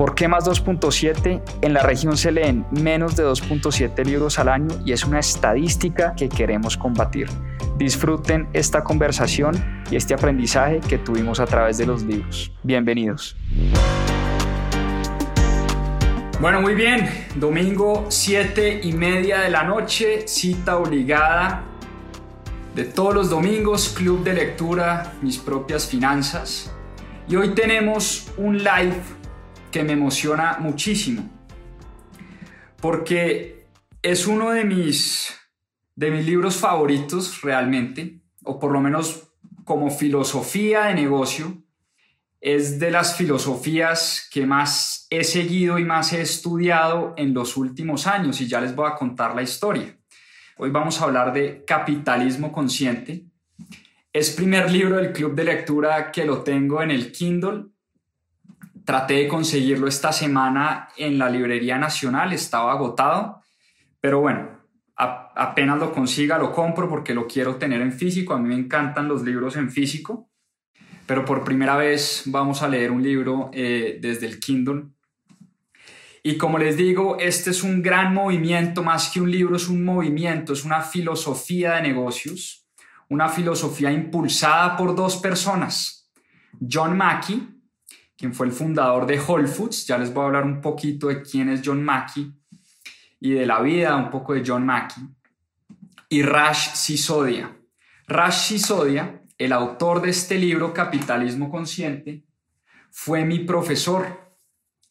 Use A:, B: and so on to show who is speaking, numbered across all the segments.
A: ¿Por qué más 2.7? En la región se leen menos de 2.7 libros al año y es una estadística que queremos combatir. Disfruten esta conversación y este aprendizaje que tuvimos a través de los libros. Bienvenidos. Bueno, muy bien. Domingo 7 y media de la noche, cita obligada de todos los domingos, Club de Lectura, Mis Propias Finanzas. Y hoy tenemos un live que me emociona muchísimo, porque es uno de mis de mis libros favoritos realmente, o por lo menos como filosofía de negocio, es de las filosofías que más he seguido y más he estudiado en los últimos años y ya les voy a contar la historia. Hoy vamos a hablar de capitalismo consciente. Es primer libro del club de lectura que lo tengo en el Kindle. Traté de conseguirlo esta semana en la Librería Nacional, estaba agotado, pero bueno, apenas lo consiga lo compro porque lo quiero tener en físico. A mí me encantan los libros en físico, pero por primera vez vamos a leer un libro eh, desde el Kindle. Y como les digo, este es un gran movimiento, más que un libro, es un movimiento, es una filosofía de negocios, una filosofía impulsada por dos personas. John Mackey, quien fue el fundador de Whole Foods, ya les voy a hablar un poquito de quién es John Mackey, y de la vida un poco de John Mackey, y Rash Sisodia. Rash Sisodia, el autor de este libro Capitalismo Consciente, fue mi profesor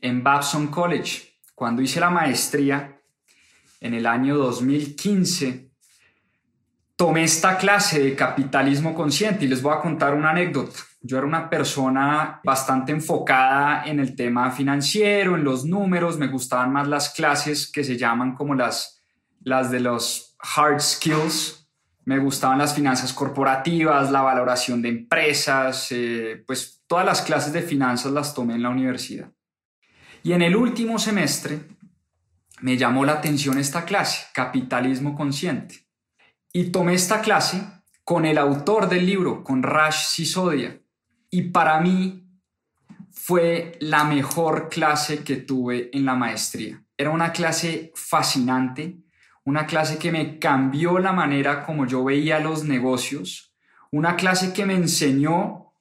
A: en Babson College. Cuando hice la maestría en el año 2015, tomé esta clase de capitalismo consciente y les voy a contar una anécdota. Yo era una persona bastante enfocada en el tema financiero, en los números, me gustaban más las clases que se llaman como las, las de los hard skills. Me gustaban las finanzas corporativas, la valoración de empresas, eh, pues todas las clases de finanzas las tomé en la universidad. Y en el último semestre me llamó la atención esta clase, Capitalismo Consciente. Y tomé esta clase con el autor del libro, con Rash Sisodia. Y para mí fue la mejor clase que tuve en la maestría. Era una clase fascinante, una clase que me cambió la manera como yo veía los negocios, una clase que me enseñó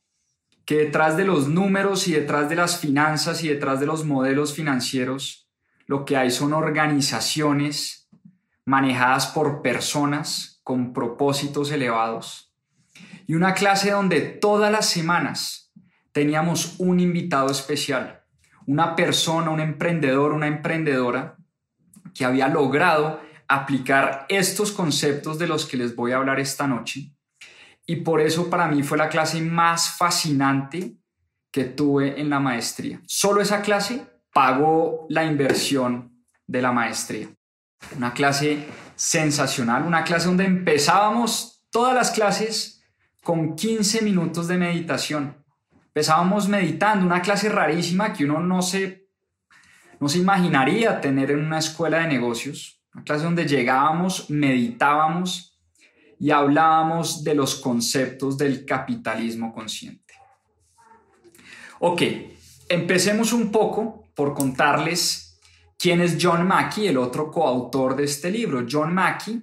A: que detrás de los números y detrás de las finanzas y detrás de los modelos financieros, lo que hay son organizaciones manejadas por personas con propósitos elevados y una clase donde todas las semanas teníamos un invitado especial, una persona, un emprendedor, una emprendedora que había logrado aplicar estos conceptos de los que les voy a hablar esta noche. Y por eso para mí fue la clase más fascinante que tuve en la maestría. Solo esa clase pagó la inversión de la maestría. Una clase sensacional, una clase donde empezábamos todas las clases con 15 minutos de meditación. Empezábamos meditando, una clase rarísima que uno no se, no se imaginaría tener en una escuela de negocios, una clase donde llegábamos, meditábamos y hablábamos de los conceptos del capitalismo consciente. Ok, empecemos un poco por contarles quién es John Mackey, el otro coautor de este libro. John Mackey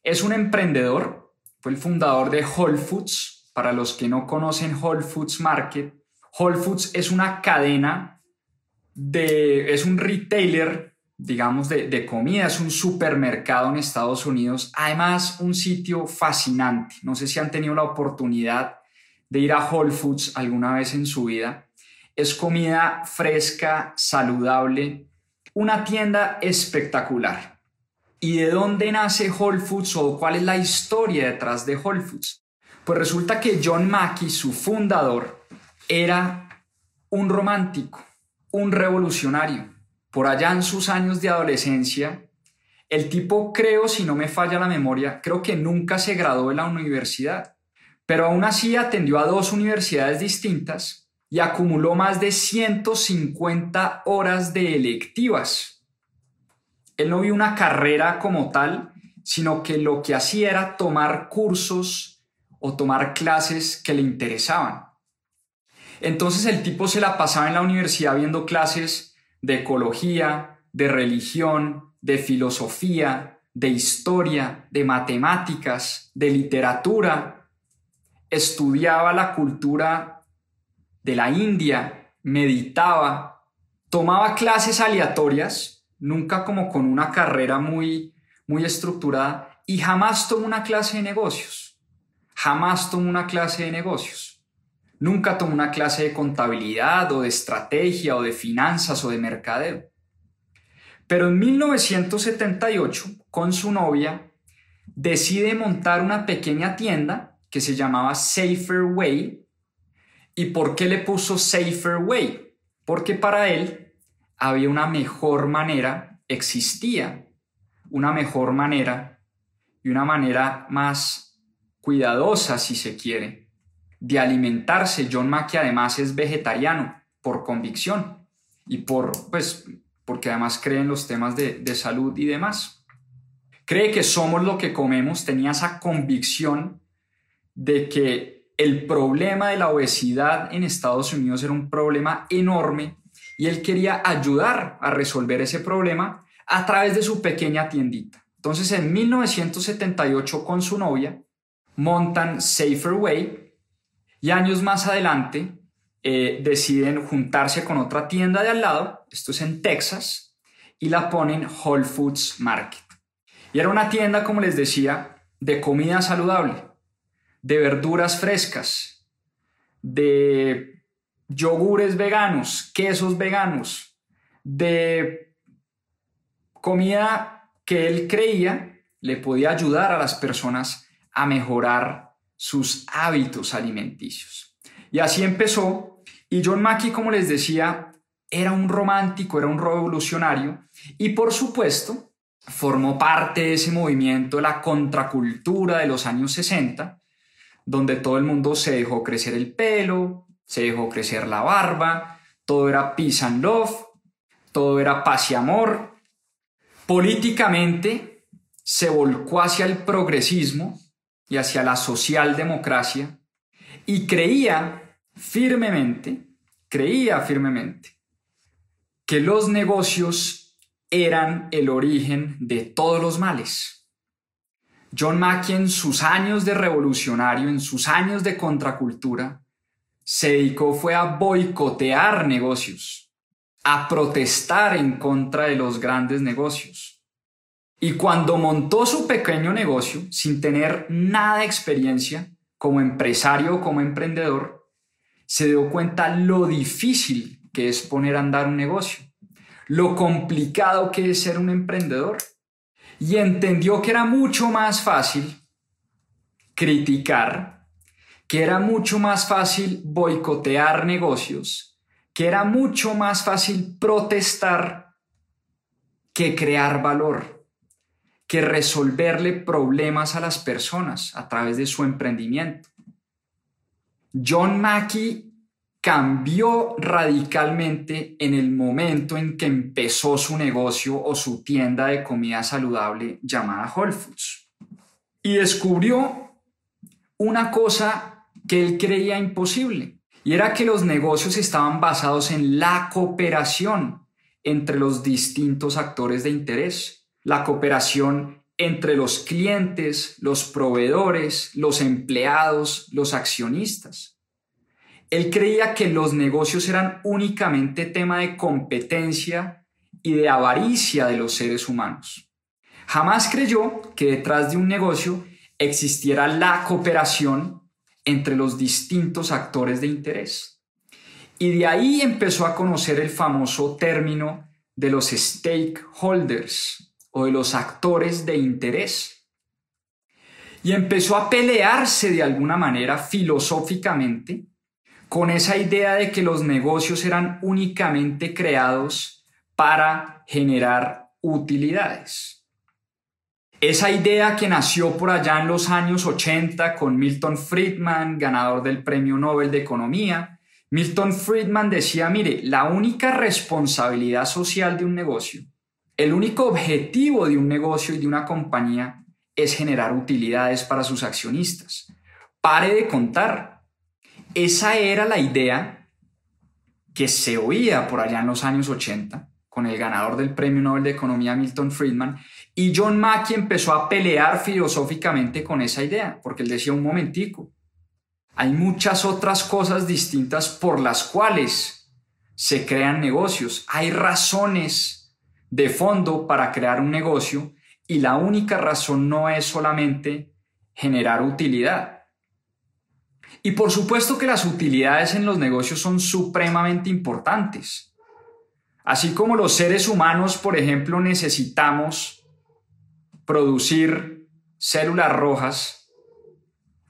A: es un emprendedor fue el fundador de Whole Foods. Para los que no conocen Whole Foods Market, Whole Foods es una cadena de, es un retailer, digamos, de, de comida, es un supermercado en Estados Unidos. Además, un sitio fascinante. No sé si han tenido la oportunidad de ir a Whole Foods alguna vez en su vida. Es comida fresca, saludable, una tienda espectacular. ¿Y de dónde nace Whole Foods o cuál es la historia detrás de Whole Foods? Pues resulta que John Mackey, su fundador, era un romántico, un revolucionario. Por allá en sus años de adolescencia, El tipo, creo, si no me falla la memoria, creo que nunca se graduó de la universidad, pero aún así atendió a dos universidades distintas y acumuló más de 150 horas de electivas. Él no vio una carrera como tal, sino que lo que hacía era tomar cursos o tomar clases que le interesaban. Entonces el tipo se la pasaba en la universidad viendo clases de ecología, de religión, de filosofía, de historia, de matemáticas, de literatura. Estudiaba la cultura de la India, meditaba, tomaba clases aleatorias, nunca como con una carrera muy, muy estructurada, y jamás tomó una clase de negocios. Jamás tomó una clase de negocios. Nunca tomó una clase de contabilidad o de estrategia o de finanzas o de mercadeo. Pero en 1978, con su novia, decide montar una pequeña tienda que se llamaba Safer Way. ¿Y por qué le puso Safer Way? Porque para él había una mejor manera, existía una mejor manera y una manera más cuidadosa, si se quiere, de alimentarse. John Mackey además es vegetariano por convicción y por, pues, porque además cree en los temas de, de salud y demás. Cree que somos lo que comemos, tenía esa convicción de que el problema de la obesidad en Estados Unidos era un problema enorme y él quería ayudar a resolver ese problema a través de su pequeña tiendita. Entonces en 1978 con su novia montan Safer Way, y años más adelante eh, deciden juntarse con otra tienda de al lado, esto es en Texas, y la ponen Whole Foods Market. Y era una tienda, como les decía, de comida saludable, de verduras frescas, de yogures veganos, quesos veganos, de comida que él creía le podía ayudar a las personas a mejorar sus hábitos alimenticios. Y así empezó. Y John Mackey, como les decía, era un romántico, era un revolucionario y por supuesto formó parte de ese movimiento, la contracultura de los años 60, donde todo el mundo se dejó crecer el pelo, se dejó crecer la barba, todo era peace and love, todo era paz y amor. Políticamente se volcó hacia el progresismo y hacia la socialdemocracia y creía firmemente, creía firmemente que los negocios eran el origen de todos los males. John Mackey en sus años de revolucionario, en sus años de contracultura, se dedicó fue a boicotear negocios, a protestar en contra de los grandes negocios y cuando montó su pequeño negocio, sin tener nada de experiencia como empresario o como emprendedor, se dio cuenta lo difícil que es poner a andar un negocio, lo complicado que es ser un emprendedor. Y entendió que era mucho más fácil criticar, que era mucho más fácil boicotear negocios, que era mucho más fácil protestar que crear valor que resolverle problemas a las personas a través de su emprendimiento. John Mackey cambió radicalmente en el momento en que empezó su negocio o su tienda de comida saludable llamada Whole Foods. Y descubrió una cosa que él creía imposible, y era que los negocios estaban basados en la cooperación entre los distintos actores de interés la cooperación entre los clientes, los proveedores, los empleados, los accionistas. Él creía que los negocios eran únicamente tema de competencia y de avaricia de los seres humanos. Jamás creyó que detrás de un negocio existiera la cooperación entre los distintos actores de interés. Y de ahí empezó a conocer el famoso término de los stakeholders, o de los actores de interés. Y empezó a pelearse de alguna manera filosóficamente con esa idea de que los negocios eran únicamente creados para generar utilidades. Esa idea que nació por allá en los años 80 con Milton Friedman, ganador del Premio Nobel de Economía, Milton Friedman decía, mire, la única responsabilidad social de un negocio, el único objetivo de un negocio y de una compañía es generar utilidades para sus accionistas. Pare de contar. Esa era la idea que se oía por allá en los años 80 con el ganador del Premio Nobel de Economía Milton Friedman y John Mackey empezó a pelear filosóficamente con esa idea, porque él decía un momentico, hay muchas otras cosas distintas por las cuales se crean negocios. Hay razones de fondo para crear un negocio y la única razón no es solamente generar utilidad. Y por supuesto que las utilidades en los negocios son supremamente importantes. Así como los seres humanos, por ejemplo, necesitamos producir células rojas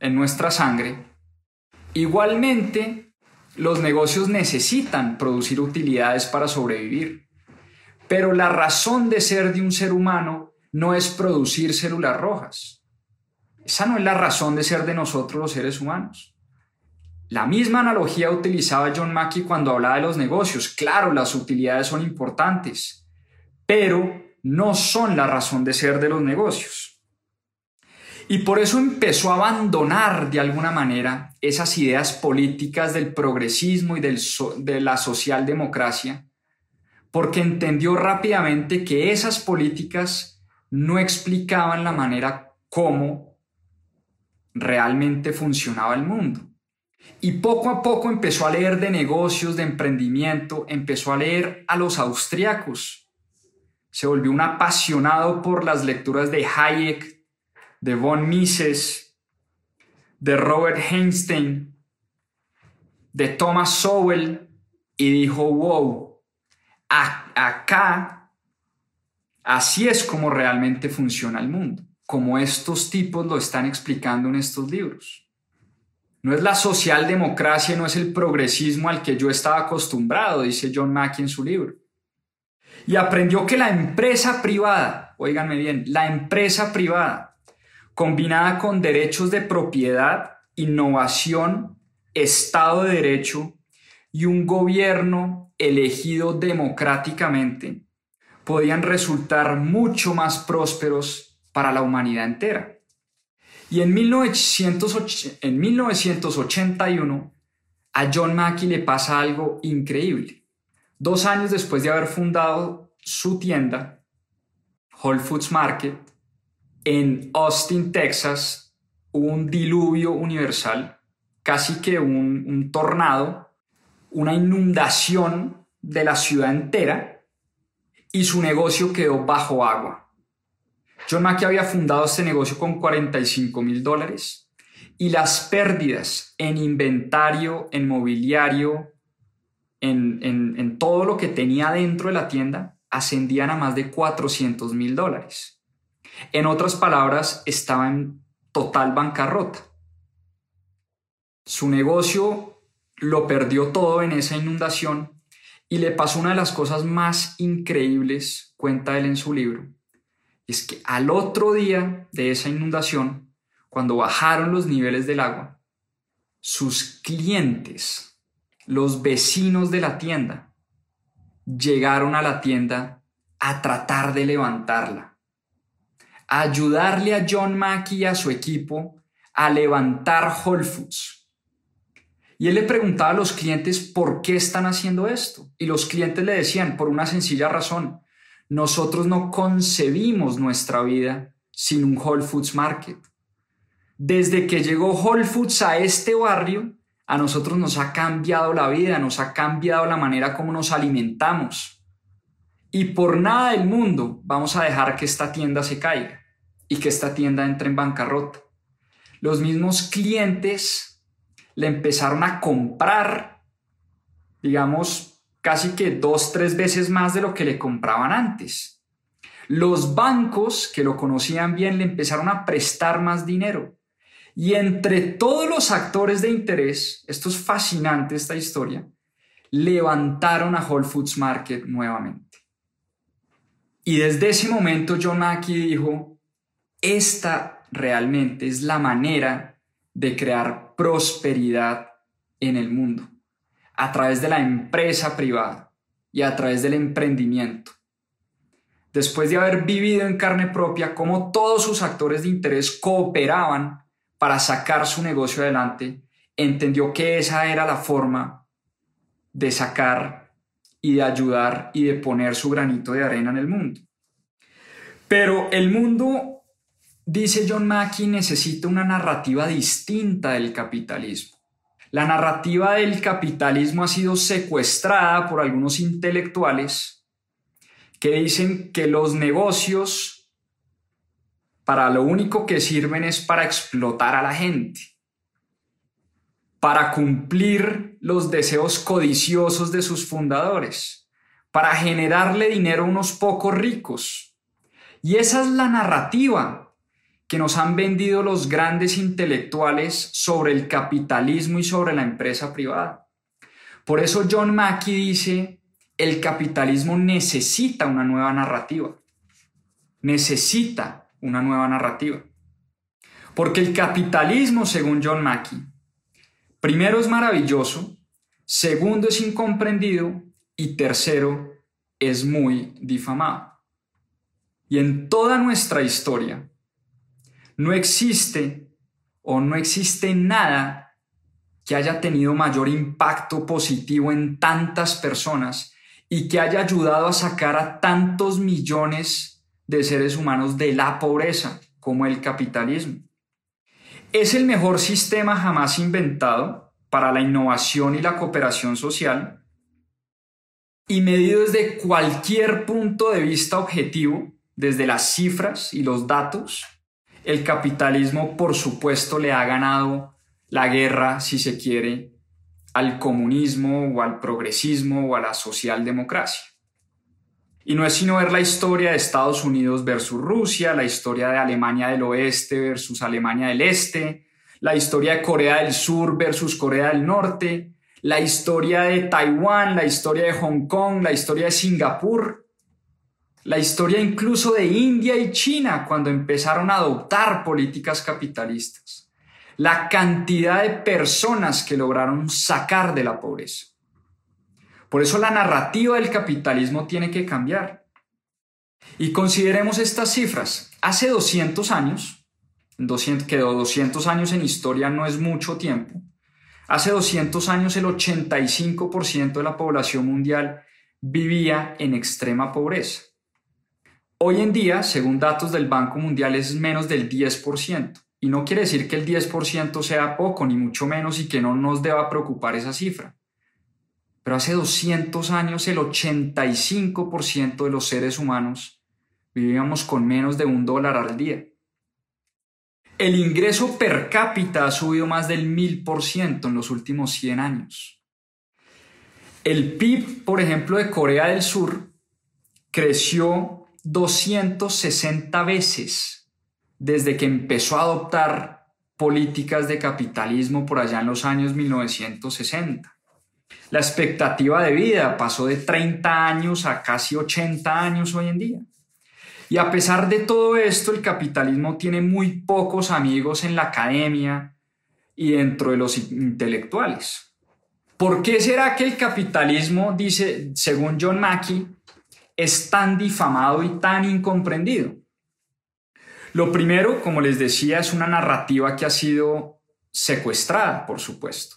A: en nuestra sangre, Igualmente, los negocios necesitan producir utilidades para sobrevivir, pero la razón de ser de un ser humano no es producir células rojas. Esa no es la razón de ser de nosotros los seres humanos. La misma analogía utilizaba John Mackey cuando hablaba de los negocios. Claro, las utilidades son importantes, pero no son la razón de ser de los negocios. Y por eso empezó a abandonar de alguna manera esas ideas políticas del progresismo y de la socialdemocracia, porque entendió rápidamente que esas políticas no explicaban la manera como realmente funcionaba el mundo. Y poco a poco empezó a leer de negocios, de emprendimiento, empezó a leer a los austriacos. Se volvió un apasionado por las lecturas de Hayek, de Von Mises, de Robert Einstein, de Thomas Sowell, y dijo, wow, acá, así es como realmente funciona el mundo, como estos tipos lo están explicando en estos libros. No es la socialdemocracia, no es el progresismo al que yo estaba acostumbrado, dice John Mackey en su libro. Y aprendió que la empresa privada, oíganme bien, la empresa privada combinada con derechos de propiedad, innovación, Estado de Derecho y un gobierno elegido democráticamente, podían resultar mucho más prósperos para la humanidad entera. Y en, 1981 a John Mackey le pasa algo increíble. Dos años después de haber fundado su tienda, Whole Foods Market, en Austin, Texas, hubo un diluvio universal, casi que un, tornado, una inundación de la ciudad entera y su negocio quedó bajo agua. John Mackey había fundado este negocio con 45 mil dólares y las pérdidas en inventario, en mobiliario, en, todo lo que tenía dentro de la tienda ascendían a más de 400 mil dólares. En otras palabras, estaba en total bancarrota. Su negocio lo perdió todo en esa inundación y le pasó una de las cosas más increíbles, cuenta él en su libro. Es que al otro día de esa inundación, cuando bajaron los niveles del agua, sus clientes, los vecinos de la tienda, llegaron a la tienda a tratar de levantarla ayudarle a John Mackey y a su equipo a levantar Whole Foods. Y él le preguntaba a los clientes por qué están haciendo esto. Y los clientes le decían, por una sencilla razón, nosotros no concebimos nuestra vida sin un Whole Foods Market. Desde que llegó Whole Foods a este barrio, a nosotros nos ha cambiado la vida, nos ha cambiado la manera como nos alimentamos. Y por nada del mundo vamos a dejar que esta tienda se caiga y que esta tienda entre en bancarrota. Los mismos clientes le empezaron a comprar, digamos, casi que dos, tres veces más de lo que le compraban antes. Los bancos que lo conocían bien le empezaron a prestar más dinero. Y entre todos los actores de interés, esto es fascinante esta historia, levantaron a Whole Foods Market nuevamente. Y desde ese momento John Mackey dijo, esta realmente es la manera de crear prosperidad en el mundo, a través de la empresa privada y a través del emprendimiento. Después de haber vivido en carne propia cómo todos sus actores de interés cooperaban para sacar su negocio adelante, entendió que esa era la forma de sacar y de ayudar y de poner su granito de arena en el mundo. Pero el mundo, dice John Mackey, necesita una narrativa distinta del capitalismo. La narrativa del capitalismo ha sido secuestrada por algunos intelectuales que dicen que los negocios para lo único que sirven es para explotar a la gente, para cumplir los deseos codiciosos de sus fundadores, para generarle dinero a unos pocos ricos. Y esa es la narrativa que nos han vendido los grandes intelectuales sobre el capitalismo y sobre la empresa privada. Por eso John Mackey dice, el capitalismo necesita una nueva narrativa. Necesita una nueva narrativa. Porque el capitalismo, según John Mackey, primero es maravilloso, segundo es incomprendido y tercero es muy difamado. Y en toda nuestra historia, no existe o no existe nada que haya tenido mayor impacto positivo en tantas personas y que haya ayudado a sacar a tantos millones de seres humanos de la pobreza como el capitalismo. Es el mejor sistema jamás inventado para la innovación y la cooperación social y medido desde cualquier punto de vista objetivo, desde las cifras y los datos, el capitalismo, por supuesto, le ha ganado la guerra, si se quiere, al comunismo o al progresismo o a la socialdemocracia. Y no es sino ver la historia de Estados Unidos versus Rusia, la historia de Alemania del Oeste versus Alemania del Este, la historia de Corea del Sur versus Corea del Norte, la historia de Taiwán, la historia de Hong Kong, la historia de Singapur, la historia incluso de India y China cuando empezaron a adoptar políticas capitalistas, la cantidad de personas que lograron sacar de la pobreza. Por eso la narrativa del capitalismo tiene que cambiar. Y consideremos estas cifras. Hace 200 años, 200, que 200 años en historia no es mucho tiempo, hace 200 años el 85% de la población mundial vivía en extrema pobreza. Hoy en día, según datos del Banco Mundial, es menos del 10%. Y no quiere decir que el 10% sea poco, ni mucho menos, y que no nos deba preocupar esa cifra. Pero hace 200 años el 85% de los seres humanos vivíamos con menos de un dólar al día. El ingreso per cápita ha subido más del 1000% en los últimos 100 años. El PIB, por ejemplo, de Corea del Sur creció 260 veces desde que empezó a adoptar políticas de capitalismo por allá en los años 1960. La expectativa de vida pasó de 30 años a casi 80 años hoy en día. Y a pesar de todo esto, el capitalismo tiene muy pocos amigos en la academia y dentro de los intelectuales. ¿Por qué será que el capitalismo, dice, según John Mackey, es tan difamado y tan incomprendido? Lo primero, como les decía, es una narrativa que ha sido secuestrada, por supuesto,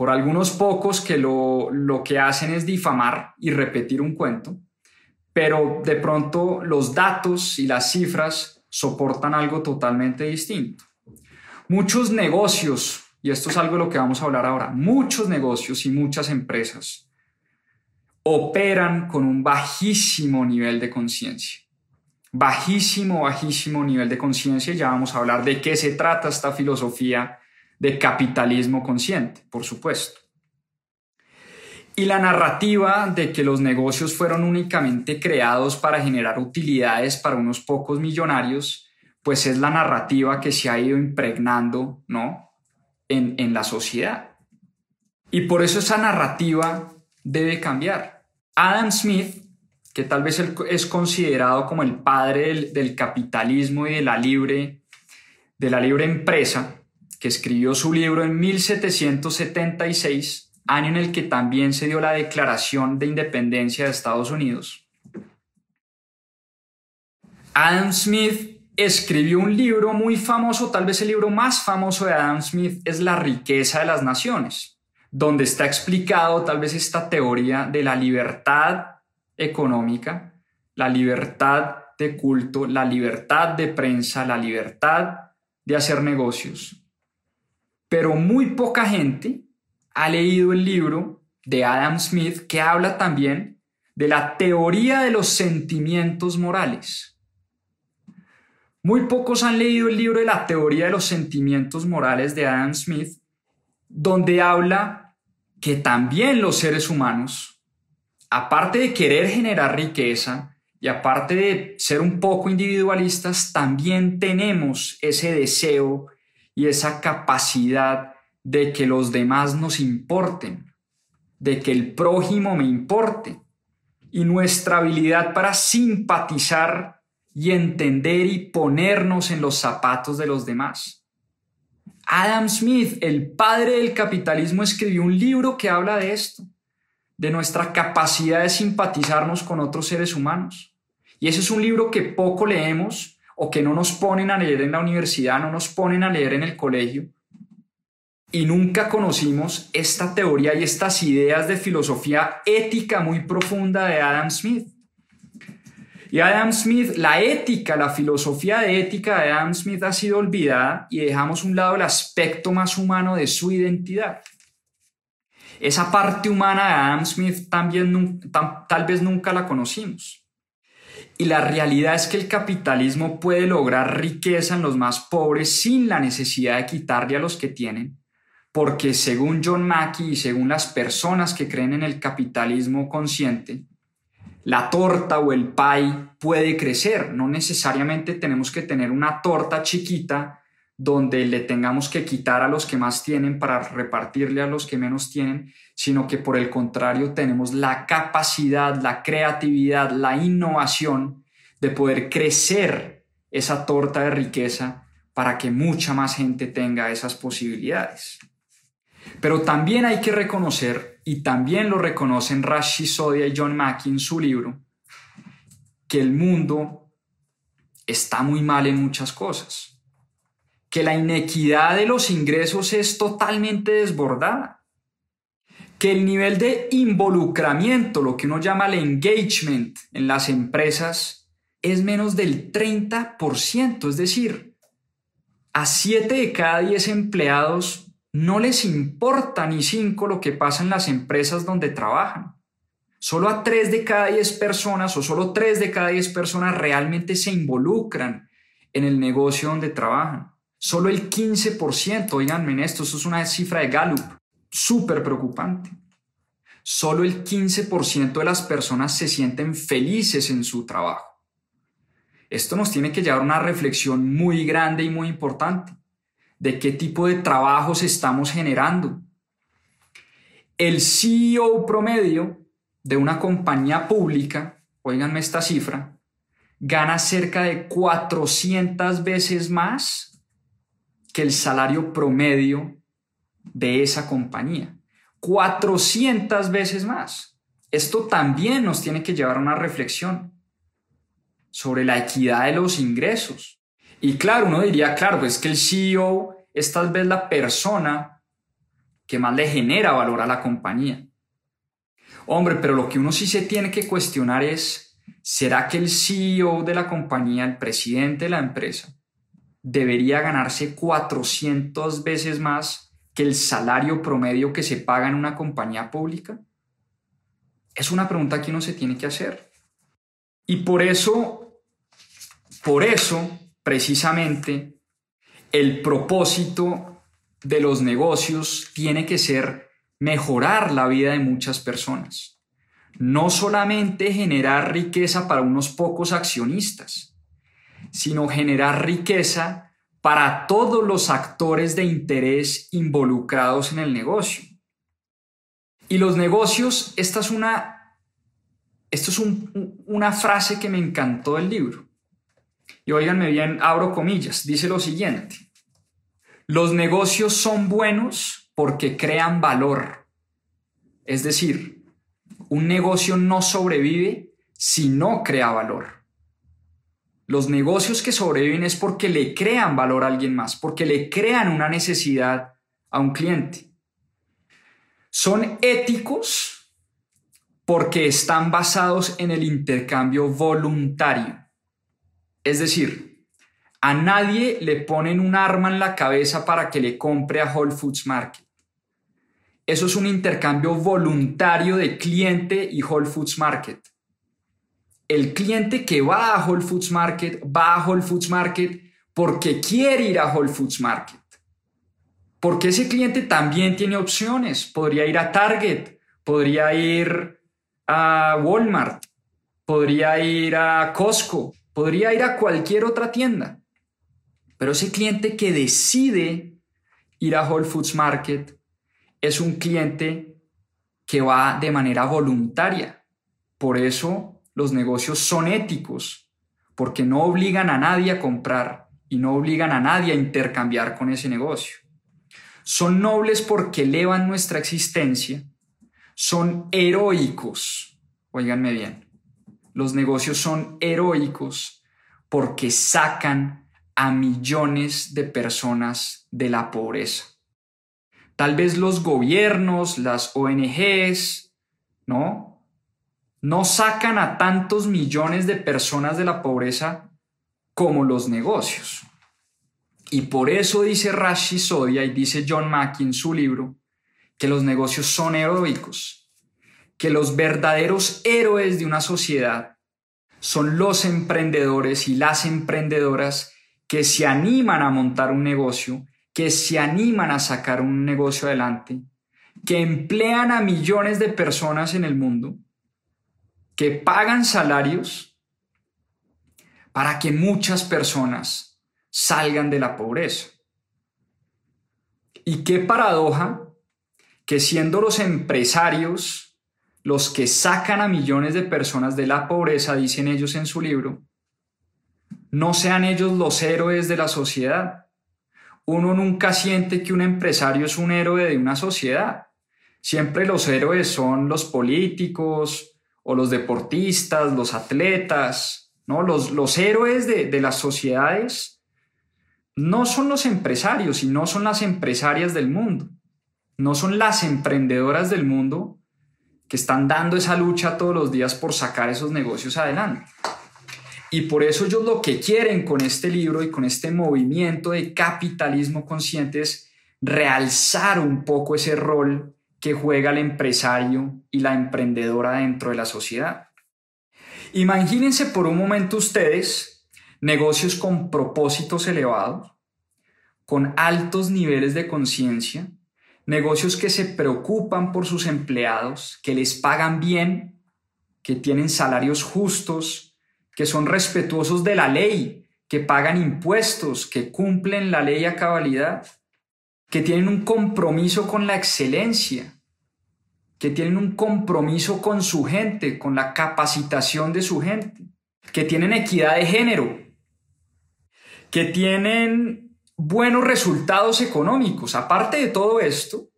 A: por algunos pocos que lo, lo que hacen es difamar y repetir un cuento, pero de pronto los datos y las cifras soportan algo totalmente distinto. Muchos negocios, y esto es algo de lo que vamos a hablar ahora, muchos negocios y muchas empresas operan con un bajísimo nivel de conciencia. Bajísimo, bajísimo nivel de conciencia. Ya vamos a hablar de qué se trata esta filosofía de capitalismo consciente, por supuesto. Y la narrativa de que los negocios fueron únicamente creados para generar utilidades para unos pocos millonarios, pues es la narrativa que se ha ido impregnando ¿no? en, en la sociedad. Y por eso esa narrativa debe cambiar. Adam Smith, que tal vez es considerado como el padre del, capitalismo y de la libre, de la libre empresa, que escribió su libro en 1776, año en el que también se dio la Declaración de Independencia de Estados Unidos. Adam Smith escribió un libro muy famoso, tal vez el libro más famoso de Adam Smith es La riqueza de las naciones, donde está explicado tal vez esta teoría de la libertad económica, la libertad de culto, la libertad de prensa, la libertad de hacer negocios. Pero muy poca gente ha leído el libro de Adam Smith que habla también de la teoría de los sentimientos morales. Muy pocos han leído el libro de la teoría de los sentimientos morales de Adam Smith, donde habla que también los seres humanos, aparte de querer generar riqueza y aparte de ser un poco individualistas, también tenemos ese deseo y esa capacidad de que los demás nos importen, de que el prójimo me importe y nuestra habilidad para simpatizar y entender y ponernos en los zapatos de los demás. Adam Smith, el padre del capitalismo, escribió un libro que habla de esto, de nuestra capacidad de simpatizarnos con otros seres humanos. Y ese es un libro que poco leemos o que no nos ponen a leer en la universidad, no nos ponen a leer en el colegio. Y nunca conocimos esta teoría y estas ideas de filosofía ética muy profunda de Adam Smith. Y Adam Smith, la ética, la filosofía de ética de Adam Smith ha sido olvidada y dejamos a un lado el aspecto más humano de su identidad. Esa parte humana de Adam Smith también tal vez nunca la conocimos. Y la realidad es que el capitalismo puede lograr riqueza en los más pobres sin la necesidad de quitarle a los que tienen, porque según John Mackey y según las personas que creen en el capitalismo consciente, la torta o el pie puede crecer. No necesariamente tenemos que tener una torta chiquita donde le tengamos que quitar a los que más tienen para repartirle a los que menos tienen, sino que por el contrario tenemos la capacidad, la creatividad, la innovación de poder crecer esa torta de riqueza para que mucha más gente tenga esas posibilidades. Pero también hay que reconocer, y también lo reconocen Rashi Sodia y John Mackey en su libro, que el mundo está muy mal en muchas cosas, que la inequidad de los ingresos es totalmente desbordada, que el nivel de involucramiento, lo que uno llama el engagement en las empresas, es menos del 30%, es decir, a 7 de cada 10 empleados no les importa ni cinco lo que pasa en las empresas donde trabajan. Solo a tres de cada diez personas o solo tres de cada diez personas realmente se involucran en el negocio donde trabajan. Solo el 15%, oiganme en esto, eso es una cifra de Gallup, súper preocupante. Solo el 15% de las personas se sienten felices en su trabajo. Esto nos tiene que llevar a una reflexión muy grande y muy importante de qué tipo de trabajos estamos generando. El CEO promedio de una compañía pública, oiganme esta cifra, gana cerca de 400 veces más que el salario promedio de esa compañía. 400 veces más. Esto también nos tiene que llevar a una reflexión sobre la equidad de los ingresos. Y claro, uno diría, claro, pues que el CEO es tal vez la persona que más le genera valor a la compañía. Hombre, pero lo que uno sí se tiene que cuestionar es, ¿será que el CEO de la compañía, el presidente de la empresa, debería ganarse 400 veces más que el salario promedio que se paga en una compañía pública? Es una pregunta que uno se tiene que hacer. Y por eso, por eso, precisamente, el propósito de los negocios tiene que ser mejorar la vida de muchas personas. No solamente generar riqueza para unos pocos accionistas, sino generar riqueza para todos los actores de interés involucrados en el negocio. Y los negocios, esta es una esto es una frase que me encantó del libro. Y oiganme bien, abro comillas, dice lo siguiente. Los negocios son buenos porque crean valor. Es decir, un negocio no sobrevive si no crea valor. Los negocios que sobreviven es porque le crean valor a alguien más, porque le crean una necesidad a un cliente. Son éticos porque están basados en el intercambio voluntario. Es decir, a nadie le ponen un arma en la cabeza para que le compre a Whole Foods Market. Eso es un intercambio voluntario de cliente y Whole Foods Market el cliente que va a Whole Foods Market va a Whole Foods Market porque quiere ir a Whole Foods Market. Porque ese cliente también tiene opciones. Podría ir a Target, podría ir a Walmart, podría ir a Costco, podría ir a cualquier otra tienda. Pero ese cliente que decide ir a Whole Foods Market es un cliente que va de manera voluntaria. Por eso los negocios son éticos porque no obligan a nadie a comprar y no obligan a nadie a intercambiar con ese negocio. Son nobles porque elevan nuestra existencia. Son heroicos. Óiganme bien. Los negocios son heroicos porque sacan a millones de personas de la pobreza. Tal vez los gobiernos, las ONGs, ¿no? No sacan a tantos millones de personas de la pobreza como los negocios. Y por eso dice Rashi Sodia y dice John Mackey en su libro que los negocios son heroicos, que los verdaderos héroes de una sociedad son los emprendedores y las emprendedoras que se animan a montar un negocio, que se animan a sacar un negocio adelante, que emplean a millones de personas en el mundo que pagan salarios para que muchas personas salgan de la pobreza. Y qué paradoja que siendo los empresarios los que sacan a millones de personas de la pobreza, dicen ellos en su libro, no sean ellos los héroes de la sociedad. Uno nunca siente que un empresario es un héroe de una sociedad. Siempre los héroes son los políticos, o los deportistas, los atletas, ¿no? Los, los héroes de, de las sociedades no son los empresarios y no son las empresarias del mundo, no son las emprendedoras del mundo que están dando esa lucha todos los días por sacar esos negocios adelante. Y por eso ellos lo que quieren con este libro y con este movimiento de capitalismo consciente es realzar un poco ese rol que juega el empresario y la emprendedora dentro de la sociedad. Imagínense por un momento ustedes negocios con propósitos elevados, con altos niveles de conciencia, negocios que se preocupan por sus empleados, que les pagan bien, que tienen salarios justos, que son respetuosos de la ley, que pagan impuestos, que cumplen la ley a cabalidad que tienen un compromiso con la excelencia, que tienen un compromiso con su gente, con la capacitación de su gente, que tienen equidad de género, que tienen buenos resultados económicos. Aparte de todo esto,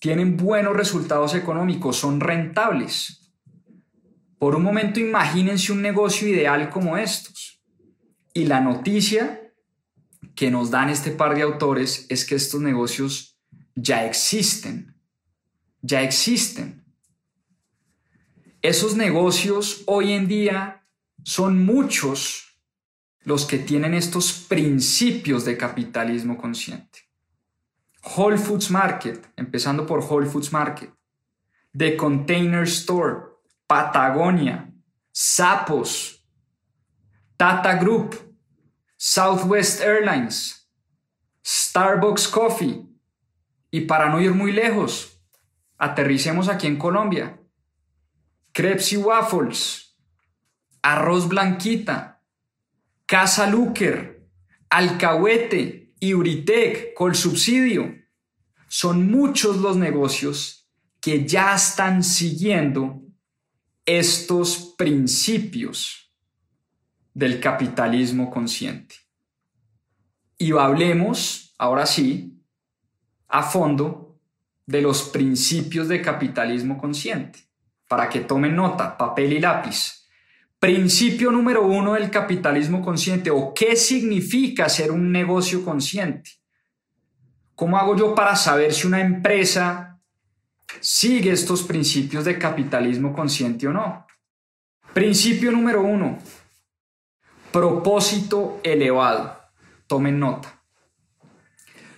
A: tienen buenos resultados económicos, son rentables. Por un momento imagínense un negocio ideal como estos. Y la noticia que nos dan este par de autores es que estos negocios ya existen, ya existen. Esos negocios hoy en día son muchos los que tienen estos principios de capitalismo consciente. Whole Foods Market, empezando por Whole Foods Market, The Container Store, Patagonia, Sapos, Tata Group, Southwest Airlines, Starbucks Coffee y para no ir muy lejos, aterricemos aquí en Colombia. Crepes y Waffles, Arroz Blanquita, Casa Luker, Alcahuete, Iuritec, Colsubsidio. Son muchos los negocios que ya están siguiendo estos principios del capitalismo consciente. Y hablemos, ahora sí, a fondo de los principios de capitalismo consciente, para que tomen nota, papel y lápiz. Principio número uno del capitalismo consciente o qué significa ser un negocio consciente. ¿Cómo hago yo para saber si una empresa sigue estos principios de capitalismo consciente o no? Principio número uno, propósito elevado. Tomen nota.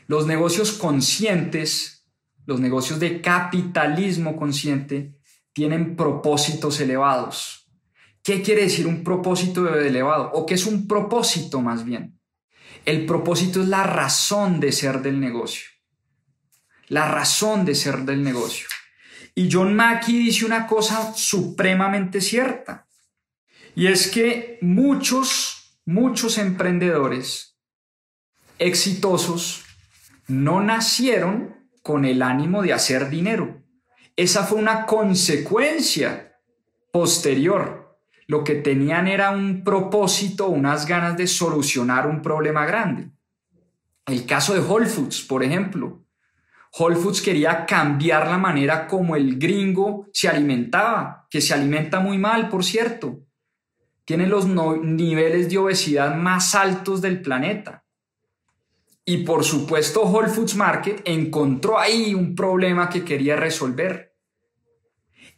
A: Los negocios conscientes, los negocios de capitalismo consciente, tienen propósitos elevados. ¿Qué quiere decir un propósito elevado? ¿O qué es un propósito más bien? El propósito es la razón de ser del negocio. La razón de ser del negocio. Y John Mackey dice una cosa supremamente cierta. Y es que muchos, muchos emprendedores exitosos no nacieron con el ánimo de hacer dinero. Esa fue una consecuencia posterior. Lo que tenían era un propósito, unas ganas de solucionar un problema grande. El caso de Whole Foods, por ejemplo. Whole Foods quería cambiar la manera como el gringo se alimentaba, que se alimenta muy mal, por cierto. Tiene los niveles de obesidad más altos del planeta. Y por supuesto, Whole Foods Market encontró ahí un problema que quería resolver.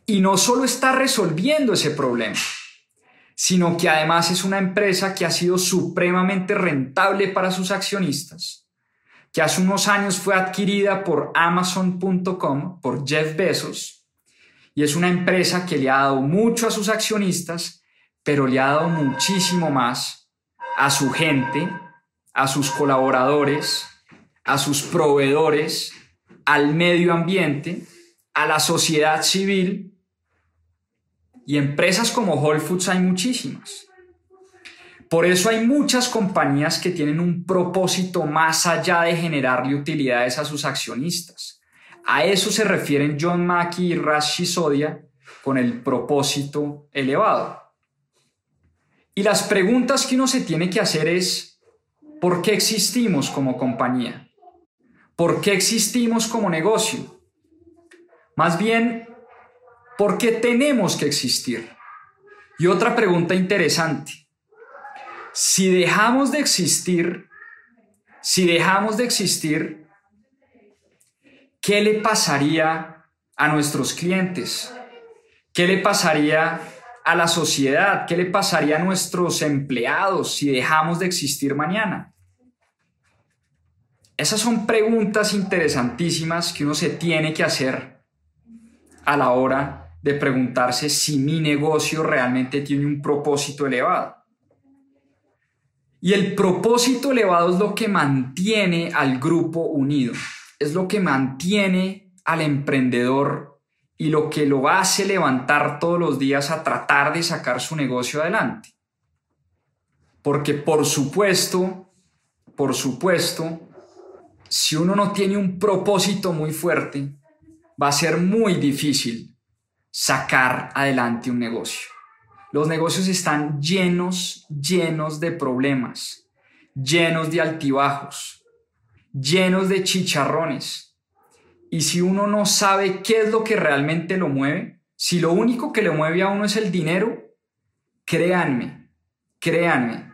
A: Y no solo está resolviendo ese problema, sino que además es una empresa que ha sido supremamente rentable para sus accionistas, que hace unos años fue adquirida por Amazon.com, por Jeff Bezos, y es una empresa que le ha dado mucho a sus accionistas, pero le ha dado muchísimo más a su gente a sus colaboradores, a sus proveedores, al medio ambiente, a la sociedad civil. Y empresas como Whole Foods hay muchísimas. Por eso hay muchas compañías que tienen un propósito más allá de generarle utilidades a sus accionistas. A eso se refieren John Mackey y Rashi Sodia con el propósito elevado. Y las preguntas que uno se tiene que hacer es, ¿Por qué existimos como compañía? ¿Por qué existimos como negocio? Más bien, ¿por qué tenemos que existir? Y otra pregunta interesante. Si dejamos de existir, si dejamos de existir, ¿qué le pasaría a nuestros clientes? ¿Qué le pasaría a la sociedad? ¿Qué le pasaría a nuestros empleados si dejamos de existir mañana? Esas son preguntas interesantísimas que uno se tiene que hacer a la hora de preguntarse si mi negocio realmente tiene un propósito elevado. Y el propósito elevado es lo que mantiene al grupo unido, es lo que mantiene al emprendedor y lo que lo hace levantar todos los días a tratar de sacar su negocio adelante. Porque por supuesto, por supuesto, si uno no tiene un propósito muy fuerte, va a ser muy difícil sacar adelante un negocio. Los negocios están llenos, llenos de problemas, llenos de altibajos, llenos de chicharrones. Y si uno no sabe qué es lo que realmente lo mueve, si lo único que le mueve a uno es el dinero, créanme, créanme,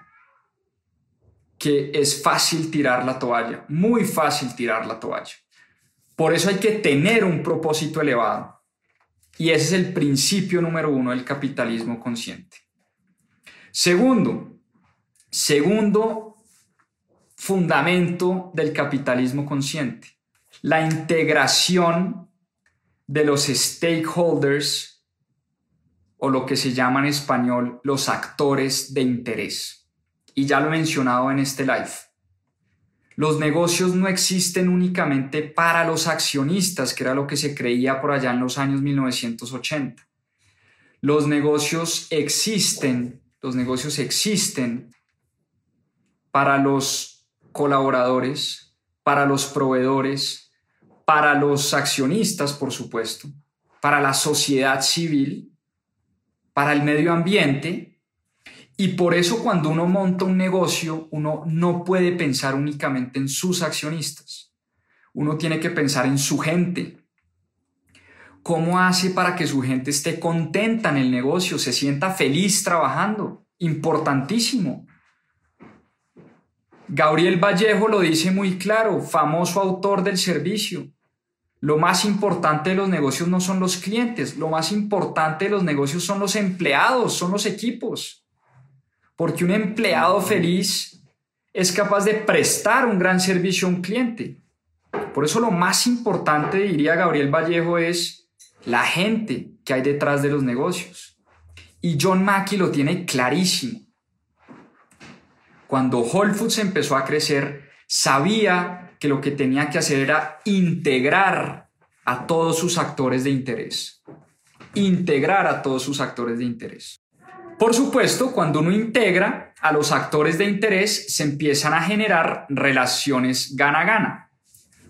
A: que es fácil tirar la toalla, muy fácil tirar la toalla. Por eso hay que tener un propósito elevado. Y ese es el principio número uno del capitalismo consciente. Segundo, segundo fundamento del capitalismo consciente, la integración de los stakeholders o lo que se llama en español los actores de interés y ya lo he mencionado en este live. Los negocios no existen únicamente para los accionistas, que era lo que se creía por allá en los años 1980. Los negocios existen, los negocios existen para los colaboradores, para los proveedores, para los accionistas, por supuesto, para la sociedad civil para el medio ambiente y por eso cuando uno monta un negocio, uno no puede pensar únicamente en sus accionistas. Uno tiene que pensar en su gente. ¿Cómo hace para que su gente esté contenta en el negocio, se sienta feliz trabajando? Importantísimo. Gabriel Vallejo lo dice muy claro, famoso autor del servicio. Lo más importante de los negocios no son los clientes, lo más importante de los negocios son los empleados, son los equipos. Porque un empleado feliz es capaz de prestar un gran servicio a un cliente. Por eso lo más importante, diría Gabriel Vallejo, es la gente que hay detrás de los negocios. Y John Mackey lo tiene clarísimo. Cuando Whole Foods empezó a crecer, sabía que lo que tenía que hacer era integrar a todos sus actores de interés. Integrar a todos sus actores de interés. Por supuesto, cuando uno integra a los actores de interés, se empiezan a generar relaciones gana-gana.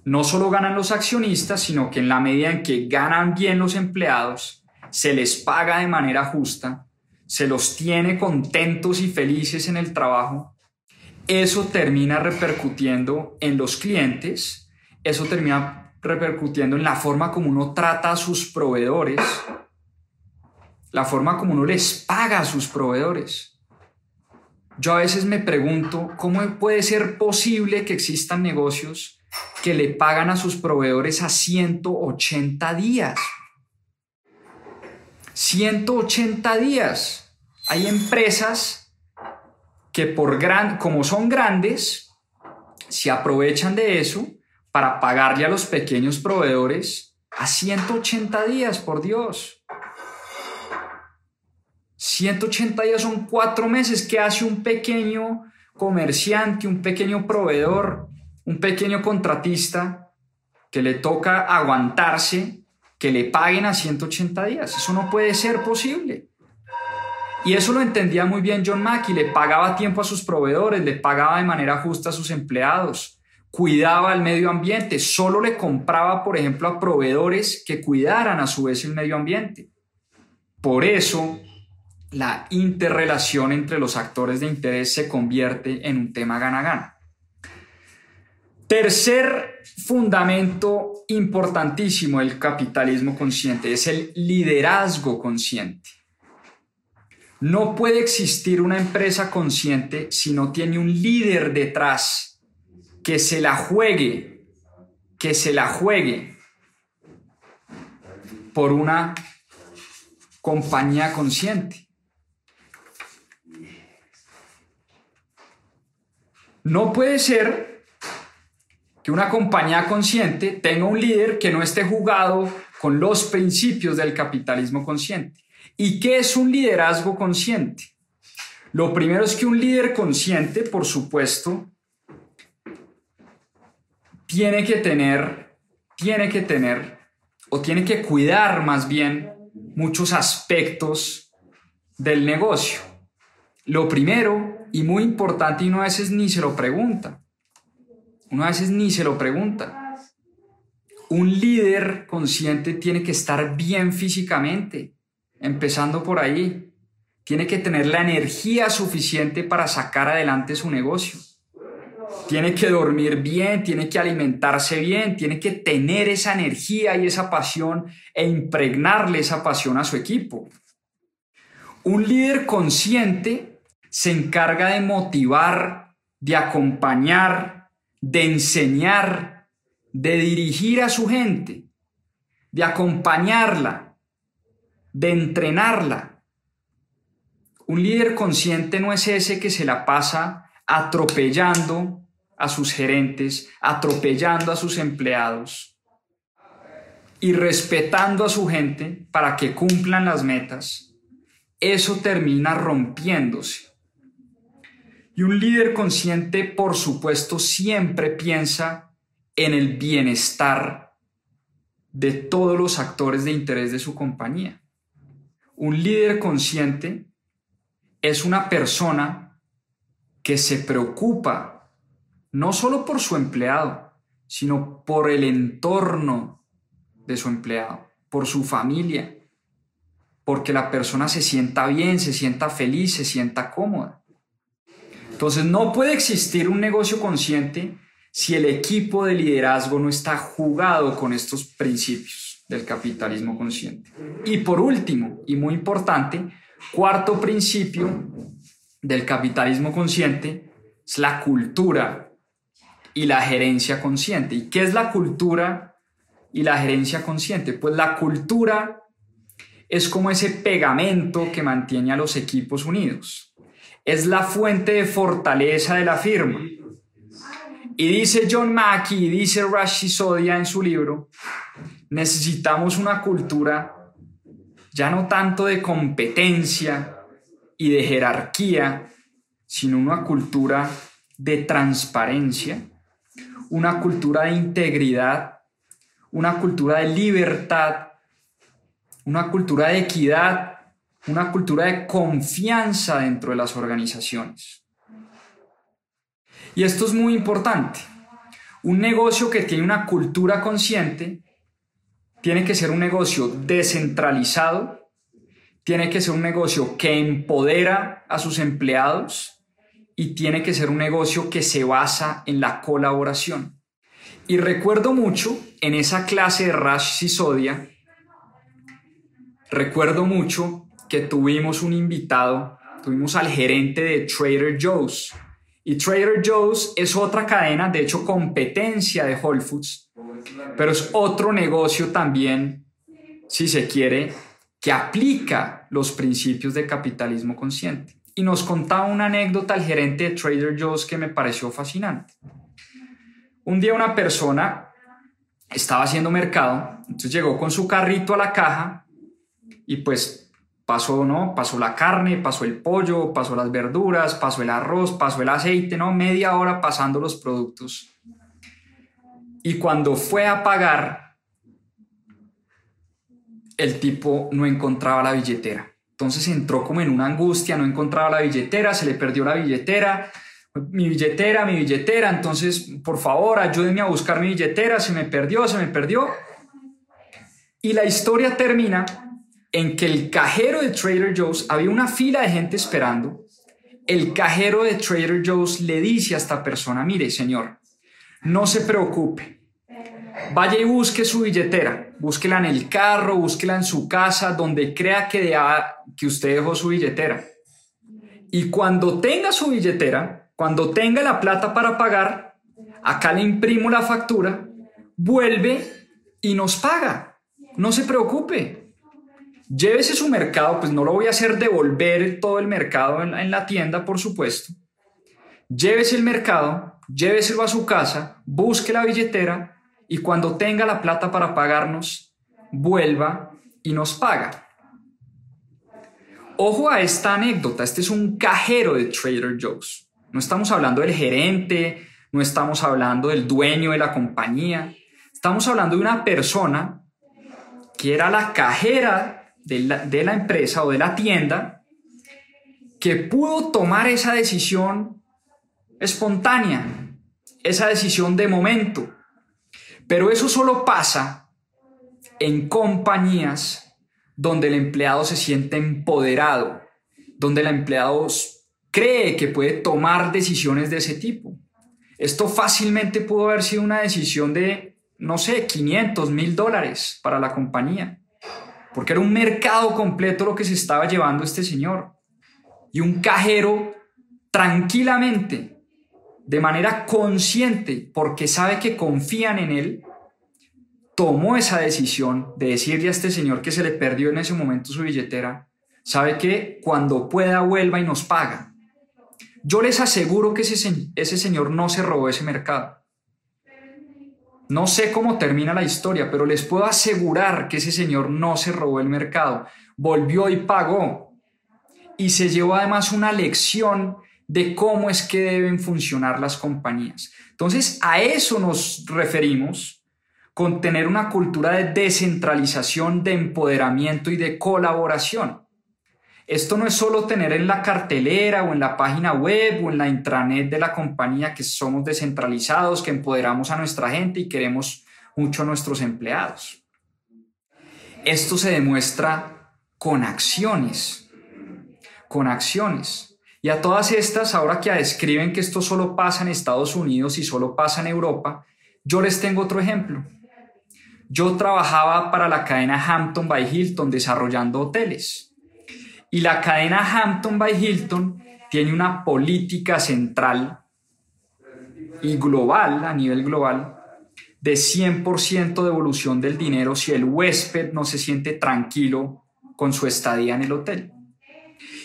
A: No solo ganan los accionistas, sino que en la medida en que ganan bien los empleados, se les paga de manera justa, se los tiene contentos y felices en el trabajo, eso termina repercutiendo en los clientes, eso termina repercutiendo en la forma como uno trata a sus proveedores, la forma como uno les paga a sus proveedores. Yo a veces me pregunto cómo puede ser posible que existan negocios que le pagan a sus proveedores a 180 días. 180 días. Hay empresas que por gran, como son grandes, se aprovechan de eso para pagarle a los pequeños proveedores a 180 días, por Dios. 180 días son cuatro meses. ¿Qué hace un pequeño comerciante, un pequeño proveedor, un pequeño contratista que le toca aguantarse que le paguen a 180 días? Eso no puede ser posible. Y eso lo entendía muy bien John Mackey, le pagaba tiempo a sus proveedores, le pagaba de manera justa a sus empleados, cuidaba el medio ambiente, solo le compraba, por ejemplo, a proveedores que cuidaran a su vez el medio ambiente. Por eso, la interrelación entre los actores de interés se convierte en un tema gana-gana. Tercer fundamento importantísimo del capitalismo consciente es el liderazgo consciente. No puede existir una empresa consciente si no tiene un líder detrás que se la juegue, que se la juegue por una compañía consciente. No puede ser que una compañía consciente tenga un líder que no esté jugado con los principios del capitalismo consciente. ¿Y qué es un liderazgo consciente? Lo primero es que un líder consciente, por supuesto, tiene que tener, tiene que tener, o tiene que cuidar más bien muchos aspectos del negocio. Lo primero, y muy importante, y uno a veces ni se lo pregunta, uno a veces ni se lo pregunta, un líder consciente tiene que estar bien físicamente empezando por ahí. Tiene que tener la energía suficiente para sacar adelante su negocio. Tiene que dormir bien, tiene que alimentarse bien, tiene que tener esa energía y esa pasión e impregnarle esa pasión a su equipo. Un líder consciente se encarga de motivar, de acompañar, de enseñar, de dirigir a su gente, de acompañarla, de entrenarla. Un líder consciente no es ese que se la pasa atropellando a sus gerentes, atropellando a sus empleados y respetando a su gente para que cumplan las metas. Eso termina rompiéndose. Y un líder consciente, por supuesto, siempre piensa en el bienestar de todos los actores de interés de su compañía. Un líder consciente es una persona que se preocupa no solo por su empleado, sino por el entorno de su empleado, por su familia, porque la persona se sienta bien, se sienta feliz, se sienta cómoda. Entonces no puede existir un negocio consciente si el equipo de liderazgo no está jugado con estos principios del capitalismo consciente. Y por último, y muy importante, cuarto principio del capitalismo consciente es la cultura y la gerencia consciente. ¿Y qué es la cultura y la gerencia consciente? Pues la cultura es como ese pegamento que mantiene a los equipos unidos. Es la fuente de fortaleza de la firma. Y dice John Mackey, dice Rashi Sodia en su libro, necesitamos una cultura ya no tanto de competencia y de jerarquía, sino una cultura de transparencia, una cultura de integridad, una cultura de libertad una cultura de equidad, una cultura de confianza dentro de las organizaciones. Y esto es muy importante. Un negocio que tiene una cultura consciente tiene que ser un negocio descentralizado, tiene que ser un negocio que empodera a sus empleados y tiene que ser un negocio que se basa en la colaboración. Y recuerdo mucho en esa clase de Rash Sisodia Recuerdo mucho que tuvimos un invitado, tuvimos al gerente de Trader Joe's. Y Trader Joe's es otra cadena, de hecho competencia de Whole Foods, pero es otro negocio también, si se quiere, que aplica los principios de capitalismo consciente. Y nos contaba una anécdota al gerente de Trader Joe's que me pareció fascinante. Un día una persona estaba haciendo mercado, entonces llegó con su carrito a la caja y pues pasó, ¿no? Pasó la carne, pasó el pollo, pasó las verduras, pasó el arroz, pasó el aceite, ¿no? Media hora pasando los productos. Y cuando fue a pagar, el tipo no encontraba la billetera. Entonces entró como en una angustia, no encontraba la billetera, se le perdió la billetera, mi billetera, mi billetera, entonces por favor ayúdenme a buscar mi billetera, se me perdió, se me perdió. Y la historia termina en que el cajero de Trader Joe's, había una fila de gente esperando, el cajero de Trader Joe's le dice a esta persona, mire señor, no se preocupe, vaya y busque su billetera, búsquela en el carro, búsquela en su casa, donde crea que, que usted dejó su billetera. Y cuando tenga su billetera, cuando tenga la plata para pagar, acá le imprimo la factura, vuelve y nos paga. No se preocupe. Llévese su mercado, pues no lo voy a hacer devolver todo el mercado en, la tienda, por supuesto. Llévese el mercado, lléveselo a su casa, busque la billetera y cuando tenga la plata para pagarnos, vuelva y nos paga. Ojo a esta anécdota, este es un cajero de Trader Joe's. No estamos hablando del gerente, no estamos hablando del dueño de la compañía, estamos hablando de una persona que era la cajera de la, empresa o de la tienda que pudo tomar esa decisión espontánea, esa decisión de momento. Pero eso solo pasa en compañías donde el empleado se siente empoderado, donde el empleado cree que puede tomar decisiones de ese tipo. Esto fácilmente pudo haber sido una decisión de, no sé, 500 mil dólares para la compañía porque era un mercado completo lo que se estaba llevando este señor. Y un cajero tranquilamente, de manera consciente, porque sabe que confían en él, tomó esa decisión de decirle a este señor que se le perdió en ese momento su billetera, sabe que cuando pueda vuelva y nos paga. Yo les aseguro que ese, señor no se robó ese mercado. No sé cómo termina la historia, pero les puedo asegurar que ese señor no se robó el mercado, volvió y pagó. Y se llevó además una lección de cómo es que deben funcionar las compañías. Entonces, a eso nos referimos con tener una cultura de descentralización, de empoderamiento y de colaboración. Esto no es solo tener en la cartelera o en la página web o en la intranet de la compañía que somos descentralizados, que empoderamos a nuestra gente y queremos mucho a nuestros empleados. Esto se demuestra con acciones, con acciones. Y a todas estas, ahora que describen que esto solo pasa en Estados Unidos y solo pasa en Europa, yo les tengo otro ejemplo. Yo trabajaba para la cadena Hampton by Hilton desarrollando hoteles. Y la cadena Hampton by Hilton tiene una política central y global, a nivel global, de 100% devolución del dinero si el huésped no se siente tranquilo con su estadía en el hotel.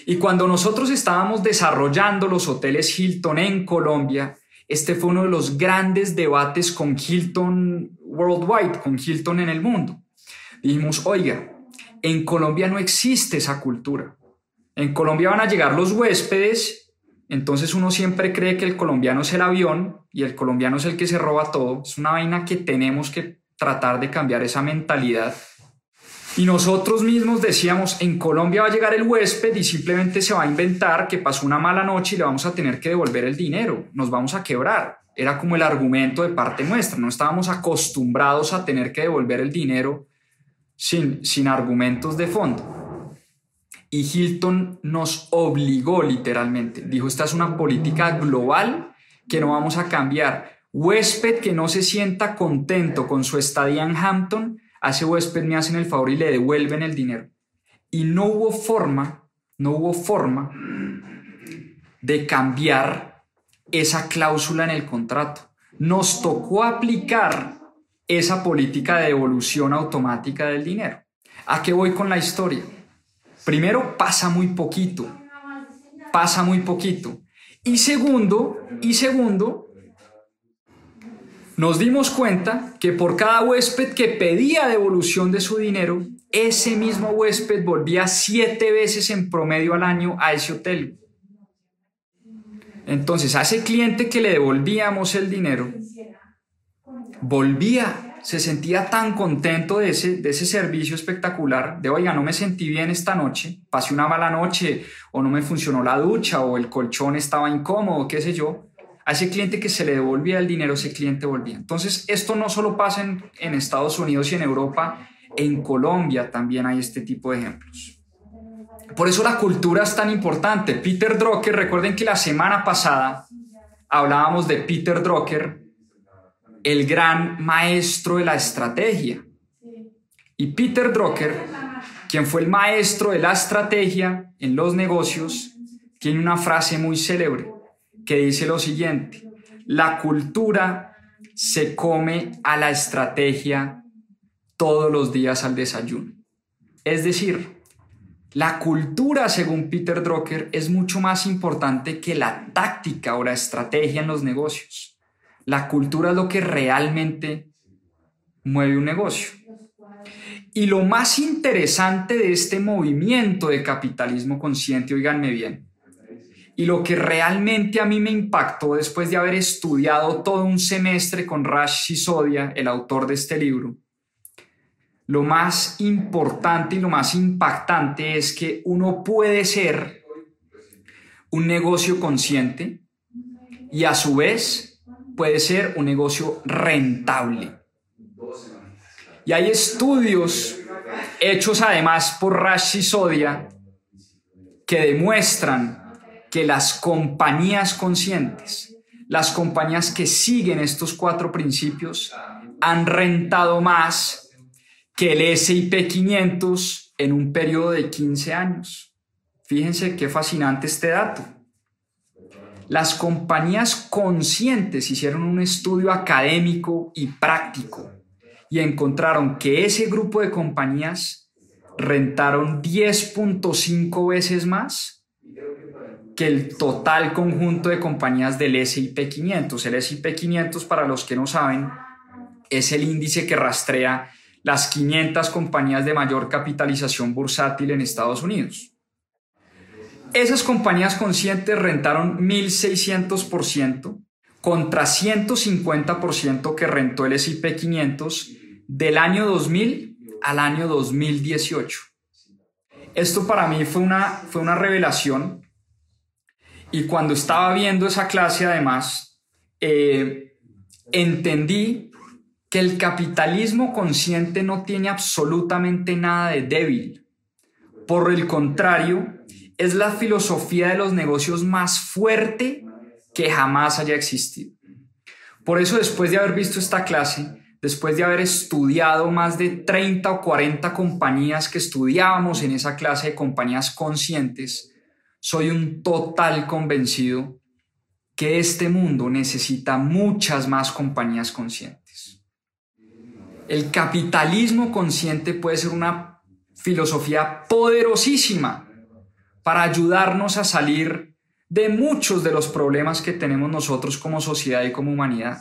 A: Y cuando nosotros estábamos desarrollando los hoteles Hilton en Colombia, este fue uno de los grandes debates con Hilton worldwide, con Hilton en el mundo. Dijimos, oiga, en Colombia no existe esa cultura. En Colombia van a llegar los huéspedes, entonces uno siempre cree que el colombiano es el avión y el colombiano es el que se roba todo. Es una vaina que tenemos que tratar de cambiar esa mentalidad. Y nosotros mismos decíamos, en Colombia va a llegar el huésped y simplemente se va a inventar que pasó una mala noche y le vamos a tener que devolver el dinero, nos vamos a quebrar. Era como el argumento de parte nuestra, no estábamos acostumbrados a tener que devolver el dinero sin, sin argumentos de fondo. Y Hilton nos obligó literalmente. Dijo, esta es una política global que no vamos a cambiar. Huésped que no se sienta contento con su estadía en Hampton, a ese huésped me hacen el favor y le devuelven el dinero. Y no hubo forma, no hubo forma de cambiar esa cláusula en el contrato. Nos tocó aplicar esa política de devolución automática del dinero. ¿A qué voy con la historia? Primero, pasa muy poquito. Pasa muy poquito. Y segundo, y segundo, nos dimos cuenta que por cada huésped que pedía devolución de su dinero, ese mismo huésped volvía siete veces en promedio al año a ese hotel. Entonces, a ese cliente que le devolvíamos el dinero, volvía se sentía tan contento de ese, de ese servicio espectacular, de oiga, no me sentí bien esta noche, pasé una mala noche, o no me funcionó la ducha, o el colchón estaba incómodo, qué sé yo, a ese cliente que se le devolvía el dinero, ese cliente volvía. Entonces, esto no solo pasa en, en Estados Unidos y en Europa, en Colombia también hay este tipo de ejemplos. Por eso la cultura es tan importante. Peter Drucker, recuerden que la semana pasada hablábamos de Peter Drucker, el gran maestro de la estrategia. Y Peter Drucker, quien fue el maestro de la estrategia en los negocios, tiene una frase muy célebre que dice lo siguiente, la cultura se come a la estrategia todos los días al desayuno. Es decir, la cultura, según Peter Drucker, es mucho más importante que la táctica o la estrategia en los negocios. La cultura es lo que realmente mueve un negocio. Y lo más interesante de este movimiento de capitalismo consciente, oiganme bien, y lo que realmente a mí me impactó después de haber estudiado todo un semestre con Rash Sisodia, el autor de este libro, lo más importante y lo más impactante es que uno puede ser un negocio consciente y a su vez puede ser un negocio rentable. Y hay estudios hechos además por Rashi Sodia que demuestran que las compañías conscientes, las compañías que siguen estos cuatro principios, han rentado más que el SIP 500 en un periodo de 15 años. Fíjense qué fascinante este dato. Las compañías conscientes hicieron un estudio académico y práctico y encontraron que ese grupo de compañías rentaron 10.5 veces más que el total conjunto de compañías del S&P 500. El S&P 500, para los que no saben, es el índice que rastrea las 500 compañías de mayor capitalización bursátil en Estados Unidos. Esas compañías conscientes rentaron 1.600% contra 150% que rentó el S&P 500 del año 2000 al año 2018. Esto para mí fue una, fue una revelación y cuando estaba viendo esa clase además, eh, entendí que el capitalismo consciente no tiene absolutamente nada de débil Por el contrario, es la filosofía de los negocios más fuerte que jamás haya existido. Por eso, después de haber visto esta clase, después de haber estudiado más de 30 o 40 compañías que estudiábamos en esa clase de compañías conscientes, soy un total convencido que este mundo necesita muchas más compañías conscientes. El capitalismo consciente puede ser una filosofía poderosísima para ayudarnos a salir de muchos de los problemas que tenemos nosotros como sociedad y como humanidad.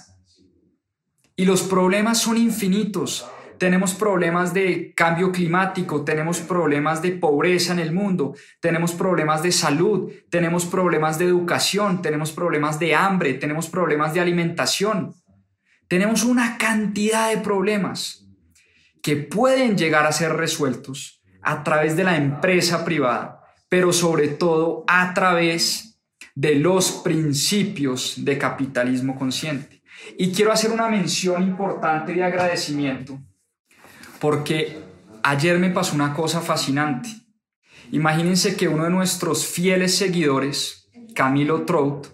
A: Y los problemas son infinitos. Tenemos problemas de cambio climático, tenemos problemas de pobreza en el mundo, tenemos problemas de salud, tenemos problemas de educación, tenemos problemas de hambre, tenemos problemas de alimentación. Tenemos una cantidad de problemas que pueden llegar a ser resueltos a través de la empresa privada, pero sobre todo a través de los principios de capitalismo consciente. Y quiero hacer una mención importante de agradecimiento porque ayer me pasó una cosa fascinante. Imagínense que uno de nuestros fieles seguidores, Camilo Trout,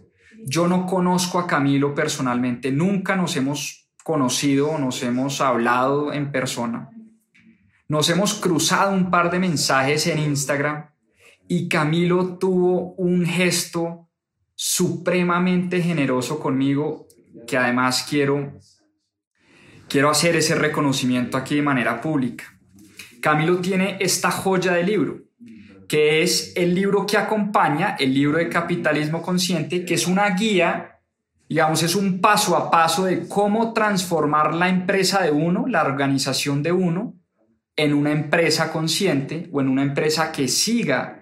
A: yo no conozco a Camilo personalmente, nunca nos hemos conocido, nos hemos hablado en persona. Nos hemos cruzado un par de mensajes en Instagram y Camilo tuvo un gesto supremamente generoso conmigo que además quiero quiero hacer ese reconocimiento aquí de manera pública. Camilo tiene esta joya de libro, que es el libro que acompaña el libro de capitalismo consciente, que es una guía, digamos, es un paso a paso de cómo transformar la empresa de uno, la organización de uno, en una empresa consciente o en una empresa que siga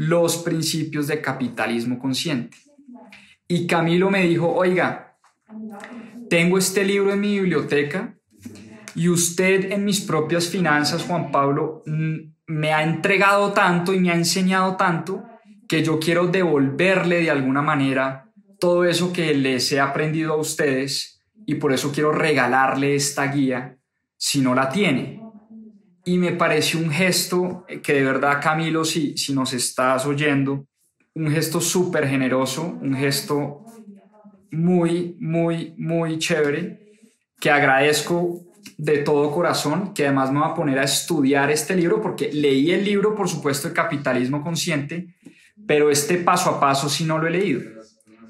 A: los principios de capitalismo consciente. Y Camilo me dijo, oiga, tengo este libro en mi biblioteca y usted en mis propias finanzas, Juan Pablo, me ha entregado tanto y me ha enseñado tanto que yo quiero devolverle de alguna manera todo eso que les he aprendido a ustedes y por eso quiero regalarle esta guía si no la tiene. Y me pareció un gesto que de verdad, Camilo, si, si nos estás oyendo, un gesto súper generoso, un gesto muy, muy, muy chévere, que agradezco de todo corazón, que además me va a poner a estudiar este libro, porque leí el libro, por supuesto, de Capitalismo Consciente, pero este paso a paso sí no lo he leído,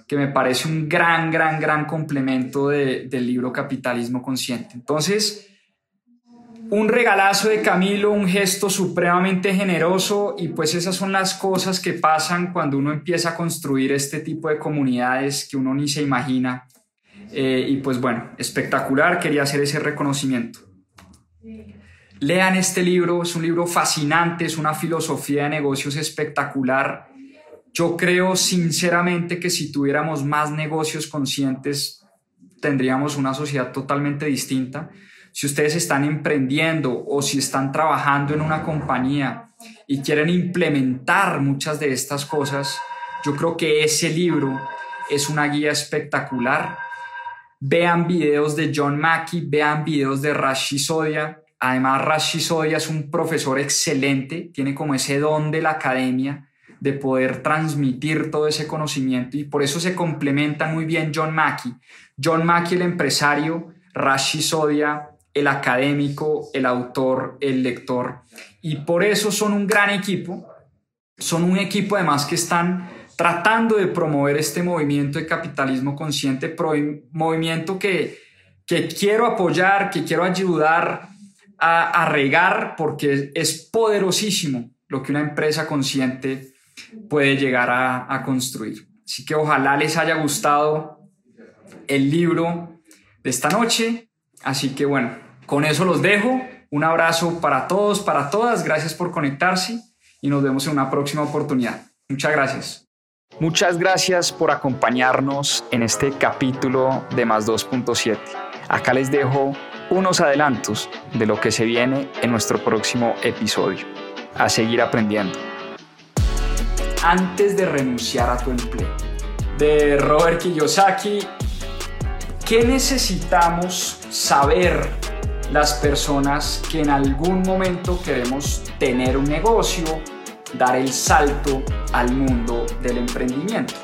A: que me parece un gran, gran, gran complemento del libro Capitalismo Consciente. Entonces, un regalazo de Camilo, un gesto supremamente generoso y pues esas son las cosas que pasan cuando uno empieza a construir este tipo de comunidades que uno ni se imagina. Eh, y pues bueno, espectacular, quería hacer ese reconocimiento. Lean este libro, es un libro fascinante, es una filosofía de negocios espectacular. Yo creo sinceramente que si tuviéramos más negocios conscientes, tendríamos una sociedad totalmente distinta si ustedes están emprendiendo o si están trabajando en una compañía y quieren implementar muchas de estas cosas, yo creo que ese libro es una guía espectacular. Vean videos de John Mackey, vean videos de Rashi Sodia. Además, Rashi Sodia es un profesor excelente, tiene como ese don de la academia de poder transmitir todo ese conocimiento y por eso se complementan muy bien John Mackey. John Mackey, el empresario, Rashi Sodia, el académico, el autor, el lector. Y por eso son un gran equipo. Son un equipo además que están tratando de promover este movimiento de capitalismo consciente, movimiento que, que quiero apoyar, que quiero ayudar a, regar, porque es poderosísimo lo que una empresa consciente puede llegar a, a construir. Así que ojalá les haya gustado el libro de esta noche. Así que bueno, con eso los dejo. Un abrazo para todos, para todas. Gracias por conectarse y nos vemos en una próxima oportunidad. Muchas gracias. Muchas gracias por acompañarnos en este capítulo de Más 2.7. Acá les dejo unos adelantos de lo que se viene en nuestro próximo episodio. A seguir aprendiendo. Antes de renunciar a tu empleo. De Robert Kiyosaki ¿Qué necesitamos saber las personas que en algún momento queremos tener un negocio, dar el salto al mundo del emprendimiento.